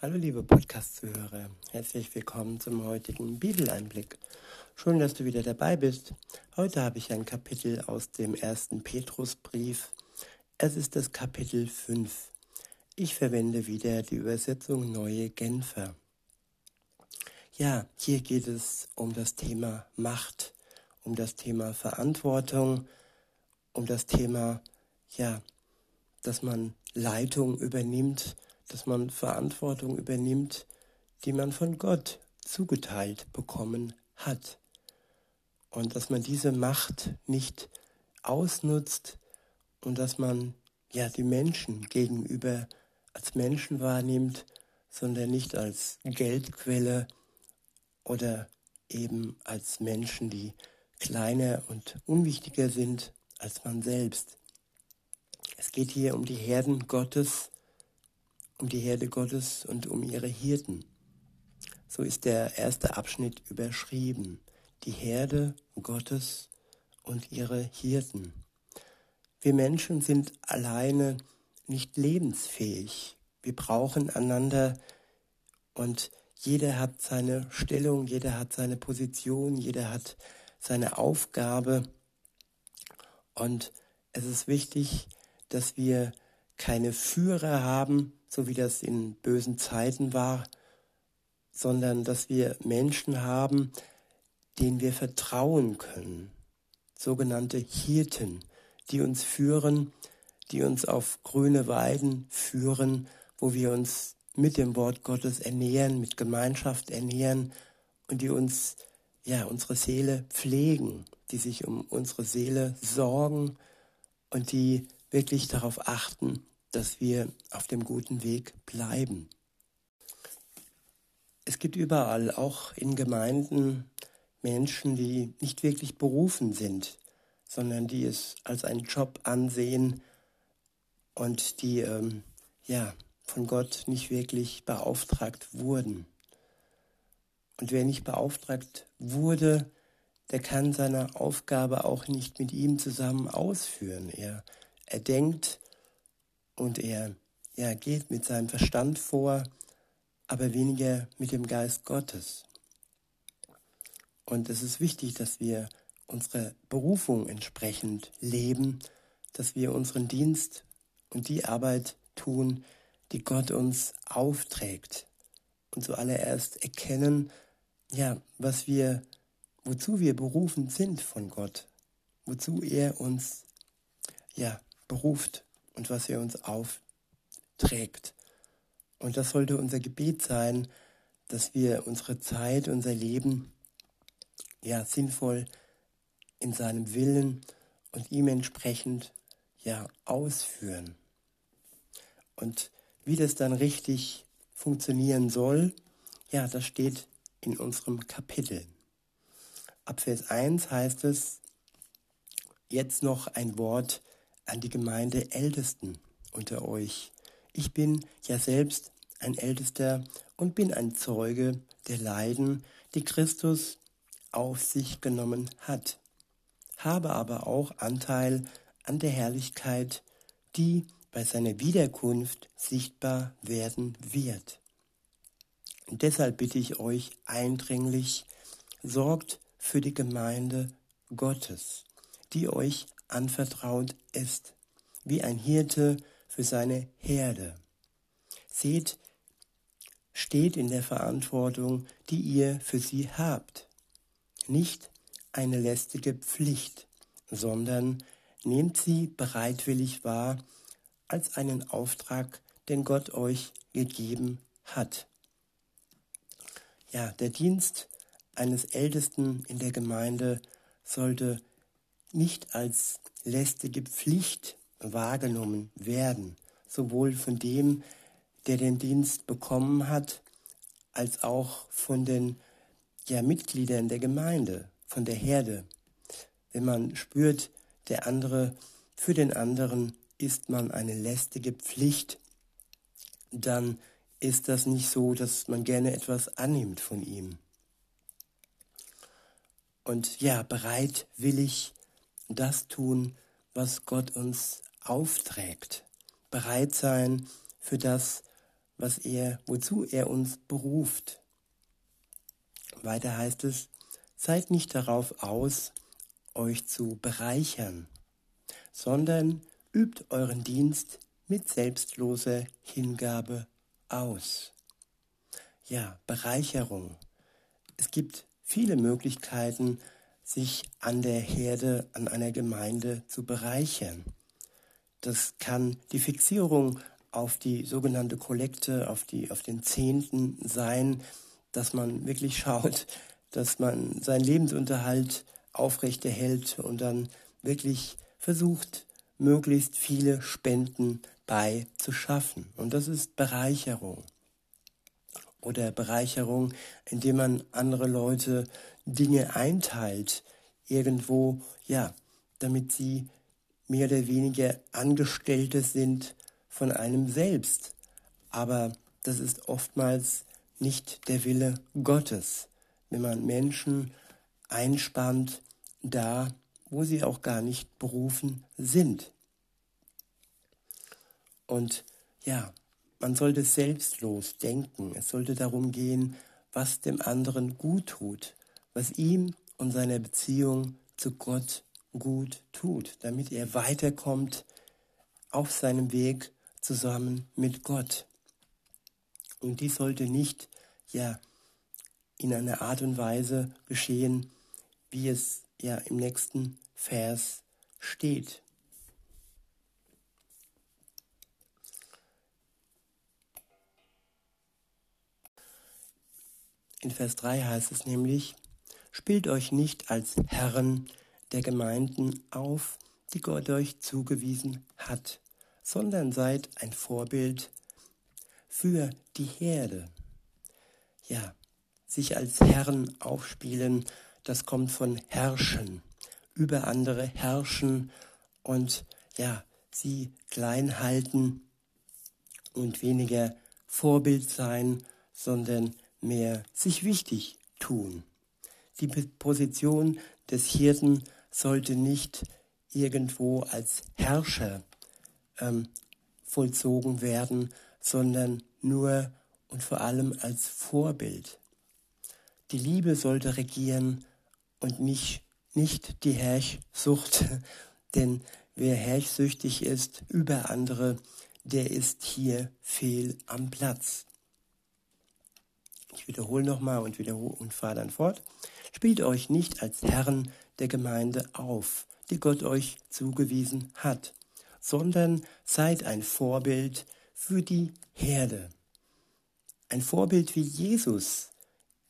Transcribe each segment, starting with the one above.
Hallo liebe Podcast-Zuhörer, herzlich willkommen zum heutigen Bibeleinblick. Schön, dass du wieder dabei bist. Heute habe ich ein Kapitel aus dem ersten Petrusbrief. Es ist das Kapitel 5. Ich verwende wieder die Übersetzung Neue Genfer. Ja, hier geht es um das Thema Macht, um das Thema Verantwortung, um das Thema, ja, dass man Leitung übernimmt, dass man Verantwortung übernimmt, die man von Gott zugeteilt bekommen hat. Und dass man diese Macht nicht ausnutzt und dass man ja die Menschen gegenüber als Menschen wahrnimmt, sondern nicht als Geldquelle oder eben als Menschen, die kleiner und unwichtiger sind als man selbst. Es geht hier um die Herden Gottes, um die Herde Gottes und um ihre Hirten. So ist der erste Abschnitt überschrieben. Die Herde Gottes und ihre Hirten. Wir Menschen sind alleine nicht lebensfähig. Wir brauchen einander und jeder hat seine Stellung, jeder hat seine Position, jeder hat seine Aufgabe. Und es ist wichtig, dass wir keine Führer haben, so wie das in bösen Zeiten war, sondern dass wir Menschen haben, denen wir vertrauen können, sogenannte Hirten, die uns führen, die uns auf grüne Weiden führen, wo wir uns mit dem Wort Gottes ernähren, mit Gemeinschaft ernähren und die uns, ja, unsere Seele pflegen, die sich um unsere Seele sorgen und die wirklich darauf achten, dass wir auf dem guten Weg bleiben. Es gibt überall, auch in Gemeinden, Menschen, die nicht wirklich berufen sind, sondern die es als einen Job ansehen und die ähm, ja von Gott nicht wirklich beauftragt wurden. Und wer nicht beauftragt wurde, der kann seine Aufgabe auch nicht mit ihm zusammen ausführen. Er, er denkt, und er, er geht mit seinem Verstand vor, aber weniger mit dem Geist Gottes. Und es ist wichtig, dass wir unsere Berufung entsprechend leben, dass wir unseren Dienst und die Arbeit tun, die Gott uns aufträgt. Und zuallererst erkennen, ja, was wir, wozu wir berufen sind von Gott, wozu er uns, ja, beruft und was er uns aufträgt. Und das sollte unser Gebet sein, dass wir unsere Zeit, unser Leben ja sinnvoll in seinem Willen und ihm entsprechend ja ausführen. Und wie das dann richtig funktionieren soll, ja, das steht in unserem Kapitel. Ab Vers 1 heißt es, jetzt noch ein Wort an die Gemeinde Ältesten unter euch. Ich bin ja selbst ein Ältester und bin ein Zeuge der Leiden, die Christus auf sich genommen hat, habe aber auch Anteil an der Herrlichkeit, die bei seiner Wiederkunft sichtbar werden wird. Und deshalb bitte ich euch eindringlich, sorgt für die Gemeinde Gottes, die euch anvertraut ist, wie ein Hirte für seine Herde. Seht, steht in der Verantwortung, die ihr für sie habt. Nicht eine lästige Pflicht, sondern nehmt sie bereitwillig wahr als einen Auftrag, den Gott euch gegeben hat. Ja, der Dienst eines Ältesten in der Gemeinde sollte nicht als lästige Pflicht wahrgenommen werden, sowohl von dem, der den Dienst bekommen hat, als auch von den ja, Mitgliedern der Gemeinde, von der Herde. Wenn man spürt, der andere, für den anderen ist man eine lästige Pflicht, dann ist das nicht so, dass man gerne etwas annimmt von ihm. Und ja, bereitwillig das tun, was Gott uns aufträgt. Bereit sein für das, was er, wozu er uns beruft. Weiter heißt es, seid nicht darauf aus, euch zu bereichern, sondern übt euren Dienst mit selbstloser Hingabe aus. Ja, Bereicherung. Es gibt viele Möglichkeiten, sich an der Herde, an einer Gemeinde zu bereichern. Das kann die Fixierung auf die sogenannte Kollekte, auf, die, auf den Zehnten sein, dass man wirklich schaut, dass man seinen Lebensunterhalt aufrechterhält und dann wirklich versucht, möglichst viele Spenden beizuschaffen. Und das ist Bereicherung. Oder Bereicherung, indem man andere Leute Dinge einteilt, irgendwo, ja, damit sie mehr oder weniger Angestellte sind von einem selbst. Aber das ist oftmals nicht der Wille Gottes, wenn man Menschen einspannt, da, wo sie auch gar nicht berufen sind. Und ja, man sollte selbstlos denken. Es sollte darum gehen, was dem anderen gut tut, was ihm und seiner Beziehung zu Gott gut tut, damit er weiterkommt auf seinem Weg zusammen mit Gott. Und dies sollte nicht ja in einer Art und Weise geschehen, wie es ja im nächsten Vers steht. In Vers 3 heißt es nämlich, spielt euch nicht als Herren der Gemeinden auf, die Gott euch zugewiesen hat, sondern seid ein Vorbild für die Herde. Ja, sich als Herren aufspielen, das kommt von herrschen, über andere herrschen und ja, sie klein halten und weniger Vorbild sein, sondern mehr sich wichtig tun. Die Position des Hirten sollte nicht irgendwo als Herrscher ähm, vollzogen werden, sondern nur und vor allem als Vorbild. Die Liebe sollte regieren und nicht, nicht die Herrschsucht, denn wer herrschsüchtig ist über andere, der ist hier fehl am Platz. Ich wiederhole nochmal und wiederhole und fahre dann fort. Spielt euch nicht als Herren der Gemeinde auf, die Gott euch zugewiesen hat, sondern seid ein Vorbild für die Herde. Ein Vorbild wie Jesus.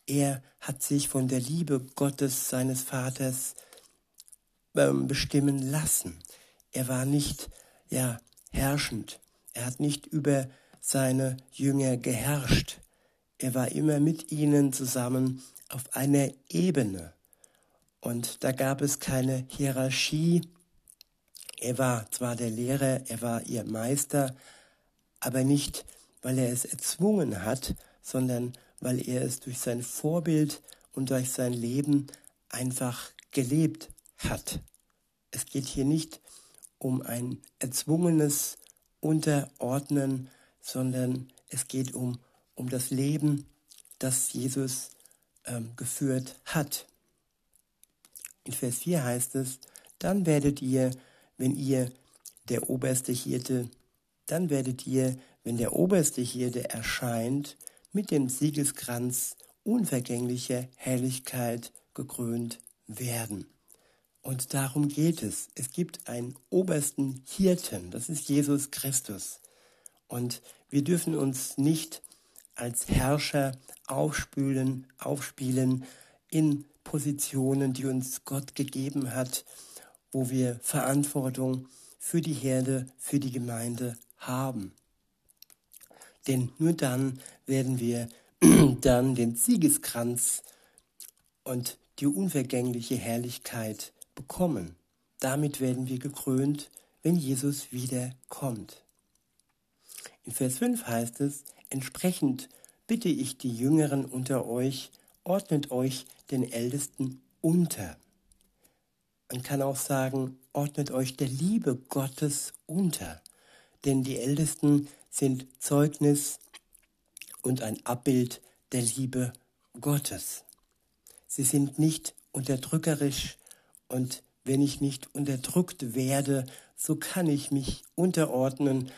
Er hat sich von der Liebe Gottes, seines Vaters, ähm, bestimmen lassen. Er war nicht, ja, herrschend. Er hat nicht über seine Jünger geherrscht. Er war immer mit ihnen zusammen auf einer Ebene. Und da gab es keine Hierarchie. Er war zwar der Lehrer, er war ihr Meister, aber nicht, weil er es erzwungen hat, sondern weil er es durch sein Vorbild und durch sein Leben einfach gelebt hat. Es geht hier nicht um ein erzwungenes Unterordnen, sondern es geht um um das Leben, das Jesus ähm, geführt hat. In Vers 4 heißt es, dann werdet ihr, wenn ihr der oberste Hirte, dann werdet ihr, wenn der oberste Hirte erscheint, mit dem Siegeskranz unvergänglicher Herrlichkeit gekrönt werden. Und darum geht es. Es gibt einen obersten Hirten, das ist Jesus Christus. Und wir dürfen uns nicht als Herrscher aufspülen, aufspielen in Positionen, die uns Gott gegeben hat, wo wir Verantwortung für die Herde, für die Gemeinde haben. Denn nur dann werden wir dann den Siegeskranz und die unvergängliche Herrlichkeit bekommen. Damit werden wir gekrönt, wenn Jesus wiederkommt. In Vers 5 heißt es, Entsprechend bitte ich die Jüngeren unter euch, ordnet euch den Ältesten unter. Man kann auch sagen, ordnet euch der Liebe Gottes unter. Denn die Ältesten sind Zeugnis und ein Abbild der Liebe Gottes. Sie sind nicht unterdrückerisch und wenn ich nicht unterdrückt werde, so kann ich mich unterordnen,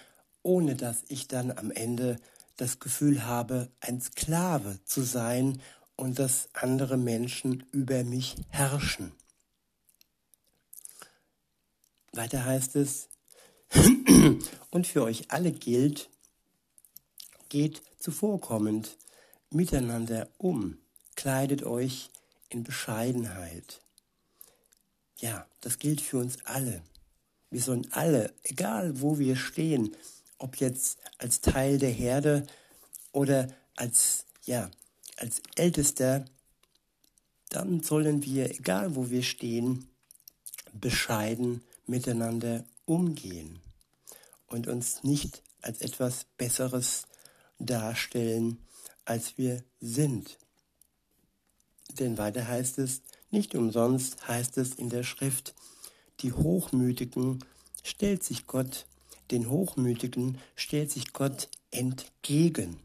ohne dass ich dann am Ende das Gefühl habe, ein Sklave zu sein und dass andere Menschen über mich herrschen. Weiter heißt es, und für euch alle gilt, geht zuvorkommend miteinander um, kleidet euch in Bescheidenheit. Ja, das gilt für uns alle. Wir sollen alle, egal wo wir stehen, ob jetzt als Teil der Herde oder als, ja, als Ältester, dann sollen wir, egal wo wir stehen, bescheiden miteinander umgehen und uns nicht als etwas Besseres darstellen, als wir sind. Denn weiter heißt es, nicht umsonst heißt es in der Schrift, die Hochmütigen stellt sich Gott, den Hochmütigen stellt sich Gott entgegen.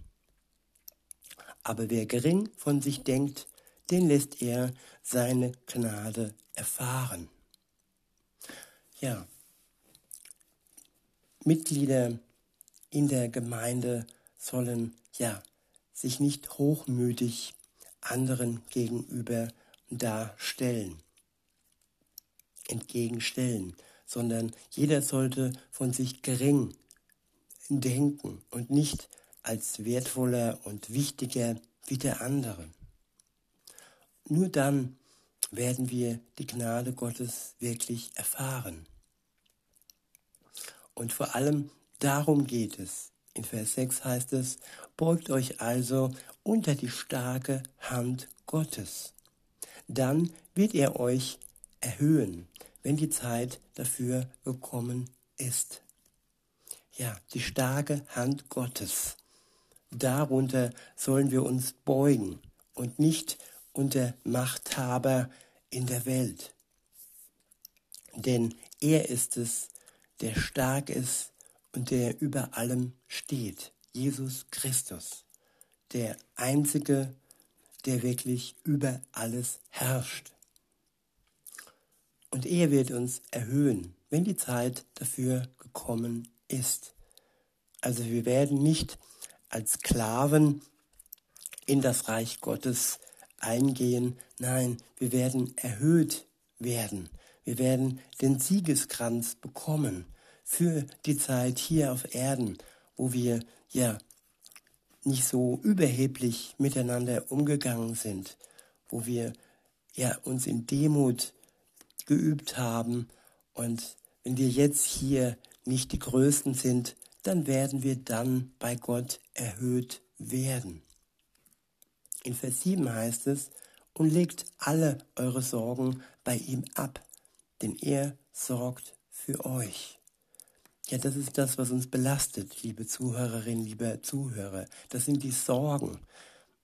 Aber wer gering von sich denkt, den lässt er seine Gnade erfahren. Ja, Mitglieder in der Gemeinde sollen ja sich nicht hochmütig anderen gegenüber darstellen, entgegenstellen, sondern jeder sollte von sich gering denken und nicht als wertvoller und wichtiger wie der andere. Nur dann werden wir die Gnade Gottes wirklich erfahren. Und vor allem darum geht es. In Vers 6 heißt es, beugt euch also unter die starke Hand Gottes. Dann wird er euch erhöhen, wenn die Zeit dafür gekommen ist. Ja, die starke Hand Gottes. Darunter sollen wir uns beugen und nicht unter Machthaber in der Welt. Denn er ist es, der stark ist und der über allem steht. Jesus Christus, der Einzige, der wirklich über alles herrscht. Und er wird uns erhöhen, wenn die Zeit dafür gekommen ist. Also wir werden nicht als Sklaven in das Reich Gottes eingehen. Nein, wir werden erhöht werden. Wir werden den Siegeskranz bekommen für die Zeit hier auf Erden, wo wir ja nicht so überheblich miteinander umgegangen sind, wo wir ja uns in Demut geübt haben und wenn wir jetzt hier nicht die Größten sind, dann werden wir dann bei Gott erhöht werden. In Vers 7 heißt es, und legt alle eure Sorgen bei ihm ab, denn er sorgt für euch. Ja, das ist das, was uns belastet, liebe Zuhörerinnen, liebe Zuhörer. Das sind die Sorgen.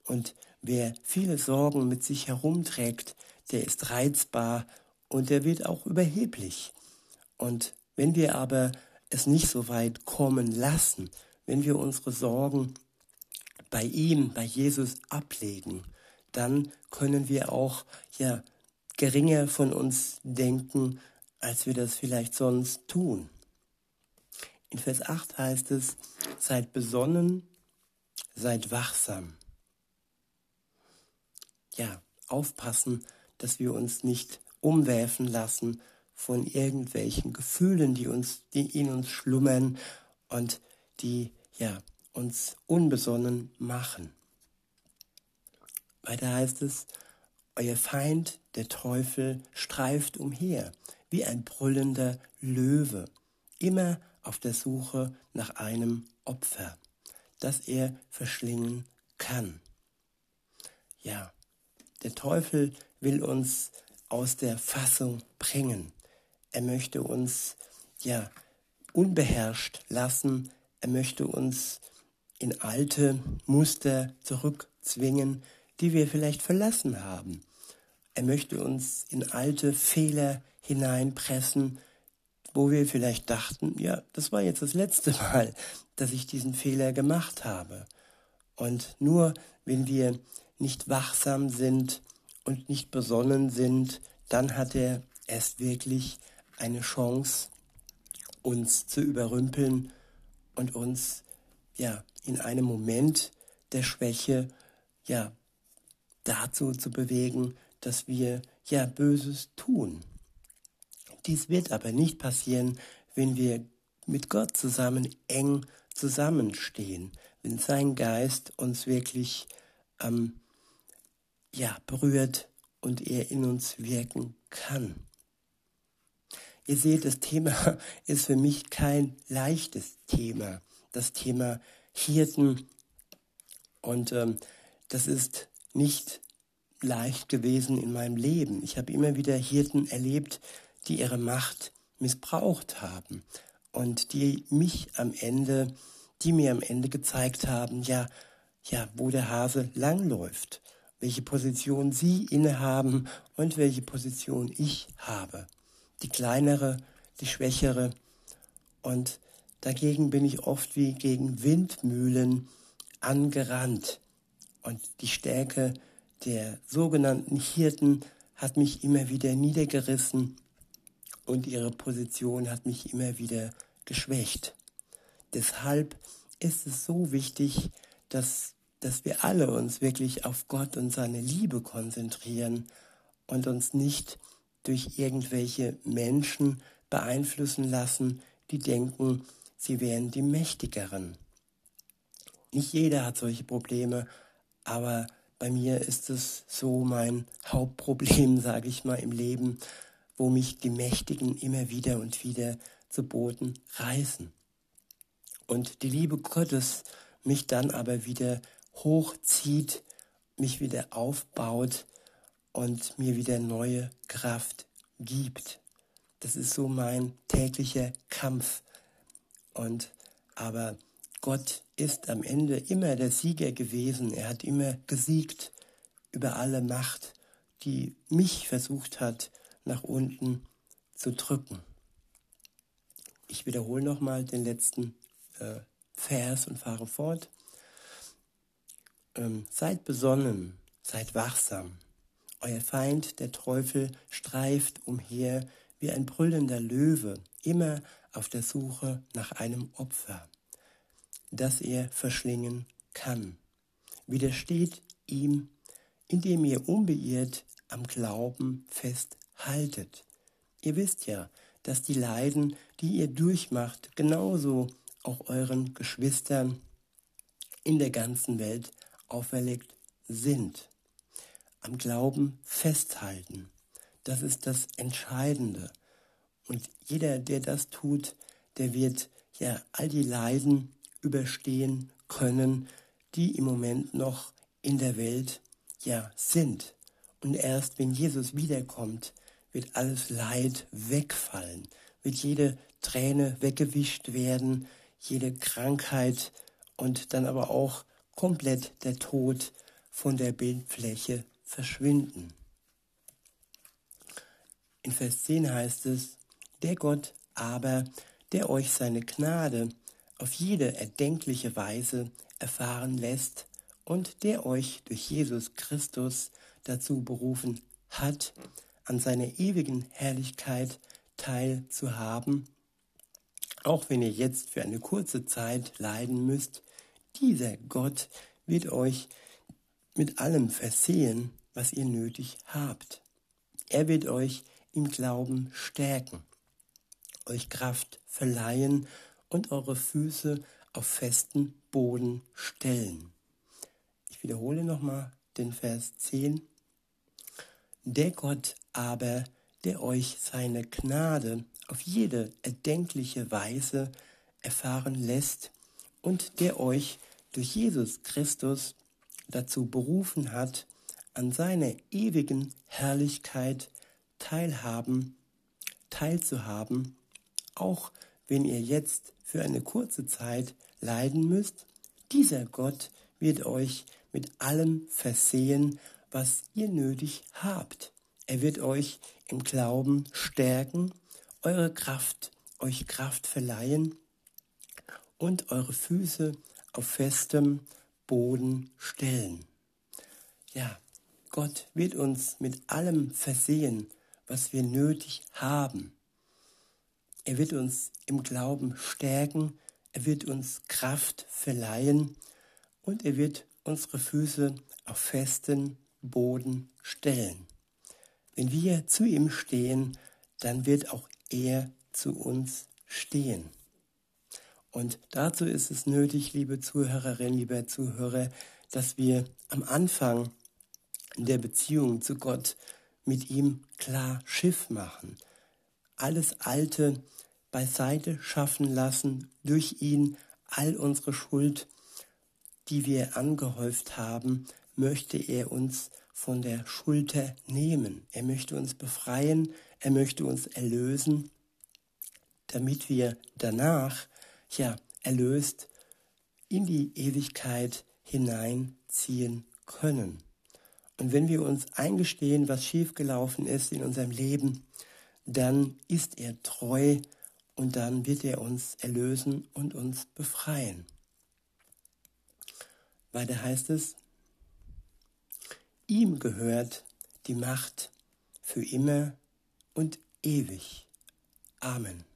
Und wer viele Sorgen mit sich herumträgt, der ist reizbar und der wird auch überheblich. Und wenn wir aber es nicht so weit kommen lassen, wenn wir unsere Sorgen bei ihm, bei Jesus ablegen, dann können wir auch ja geringer von uns denken, als wir das vielleicht sonst tun. In Vers 8 heißt es, seid besonnen, seid wachsam. Ja, aufpassen, dass wir uns nicht umwerfen lassen von irgendwelchen Gefühlen, die uns, die in uns schlummern und die ja uns unbesonnen machen. Weiter heißt es, euer Feind, der Teufel, streift umher wie ein brüllender Löwe, immer auf der Suche nach einem Opfer, das er verschlingen kann. Ja, der Teufel will uns aus der Fassung bringen. Er möchte uns ja unbeherrscht lassen. Er möchte uns in alte Muster zurückzwingen, die wir vielleicht verlassen haben. Er möchte uns in alte Fehler hineinpressen, wo wir vielleicht dachten, ja, das war jetzt das letzte Mal, dass ich diesen Fehler gemacht habe. Und nur wenn wir nicht wachsam sind und nicht besonnen sind, dann hat er erst wirklich eine Chance, uns zu überrümpeln und uns ja in einem Moment der Schwäche ja dazu zu bewegen, dass wir ja Böses tun. Dies wird aber nicht passieren, wenn wir mit Gott zusammen eng zusammenstehen, wenn sein Geist uns wirklich ähm, ja, berührt und er in uns wirken kann. Ihr seht, das Thema ist für mich kein leichtes Thema. Das Thema Hirten. Und ähm, das ist nicht leicht gewesen in meinem Leben. Ich habe immer wieder Hirten erlebt, die ihre Macht missbraucht haben und die mich am Ende, die mir am Ende gezeigt haben, ja, ja, wo der Hase langläuft, welche Position sie innehaben und welche Position ich habe. Die kleinere, die schwächere. Und dagegen bin ich oft wie gegen Windmühlen angerannt. Und die Stärke der sogenannten Hirten hat mich immer wieder niedergerissen und ihre Position hat mich immer wieder geschwächt. Deshalb ist es so wichtig, dass, dass wir alle uns wirklich auf Gott und seine Liebe konzentrieren und uns nicht durch irgendwelche Menschen beeinflussen lassen, die denken, sie wären die Mächtigeren. Nicht jeder hat solche Probleme, aber bei mir ist es so mein Hauptproblem, sage ich mal, im Leben, wo mich die Mächtigen immer wieder und wieder zu Boden reißen. Und die Liebe Gottes mich dann aber wieder hochzieht, mich wieder aufbaut und mir wieder neue Kraft gibt. Das ist so mein täglicher Kampf. Und aber Gott ist am Ende immer der Sieger gewesen. Er hat immer gesiegt über alle Macht, die mich versucht hat, nach unten zu drücken. Ich wiederhole nochmal den letzten äh, Vers und fahre fort. Ähm, seid besonnen, seid wachsam. Euer Feind, der Teufel, streift umher wie ein brüllender Löwe, immer auf der Suche nach einem Opfer, das er verschlingen kann. Widersteht ihm, indem ihr unbeirrt am Glauben festhaltet. Ihr wisst ja, dass die Leiden, die ihr durchmacht, genauso auch euren Geschwistern in der ganzen Welt auferlegt sind. Am Glauben festhalten, das ist das Entscheidende. Und jeder, der das tut, der wird ja all die Leiden überstehen können, die im Moment noch in der Welt ja sind. Und erst wenn Jesus wiederkommt, wird alles Leid wegfallen, wird jede Träne weggewischt werden, jede Krankheit und dann aber auch komplett der Tod von der Bildfläche verschwinden. In Vers 10 heißt es, der Gott aber, der euch seine Gnade auf jede erdenkliche Weise erfahren lässt und der euch durch Jesus Christus dazu berufen hat, an seiner ewigen Herrlichkeit teilzuhaben, auch wenn ihr jetzt für eine kurze Zeit leiden müsst, dieser Gott wird euch mit allem versehen, was ihr nötig habt. Er wird euch im Glauben stärken, euch Kraft verleihen und eure Füße auf festen Boden stellen. Ich wiederhole nochmal den Vers 10. Der Gott aber, der euch seine Gnade auf jede erdenkliche Weise erfahren lässt und der euch durch Jesus Christus dazu berufen hat, an seiner ewigen Herrlichkeit teilhaben, teilzuhaben, auch wenn ihr jetzt für eine kurze Zeit leiden müsst, dieser Gott wird euch mit allem versehen, was ihr nötig habt. Er wird euch im Glauben stärken, eure Kraft, euch Kraft verleihen und eure Füße auf festem Boden stellen. Ja, Gott wird uns mit allem versehen, was wir nötig haben. Er wird uns im Glauben stärken, er wird uns Kraft verleihen und er wird unsere Füße auf festen Boden stellen. Wenn wir zu ihm stehen, dann wird auch er zu uns stehen. Und dazu ist es nötig, liebe Zuhörerinnen, lieber Zuhörer, dass wir am Anfang der Beziehung zu Gott mit ihm klar Schiff machen, alles Alte beiseite schaffen lassen, durch ihn all unsere Schuld, die wir angehäuft haben, möchte er uns von der Schulter nehmen. Er möchte uns befreien, er möchte uns erlösen, damit wir danach, ja, erlöst in die Ewigkeit hineinziehen können. Und wenn wir uns eingestehen, was schiefgelaufen ist in unserem Leben, dann ist er treu und dann wird er uns erlösen und uns befreien. Weiter heißt es, ihm gehört die Macht für immer und ewig. Amen.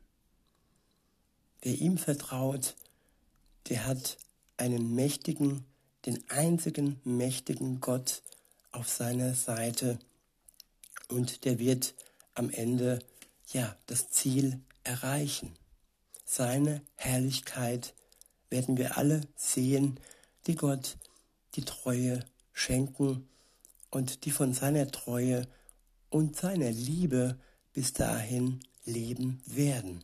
Wer ihm vertraut, der hat einen mächtigen, den einzigen mächtigen Gott auf seiner Seite und der wird am Ende ja das Ziel erreichen. Seine Herrlichkeit werden wir alle sehen, die Gott die Treue schenken und die von seiner Treue und seiner Liebe bis dahin leben werden.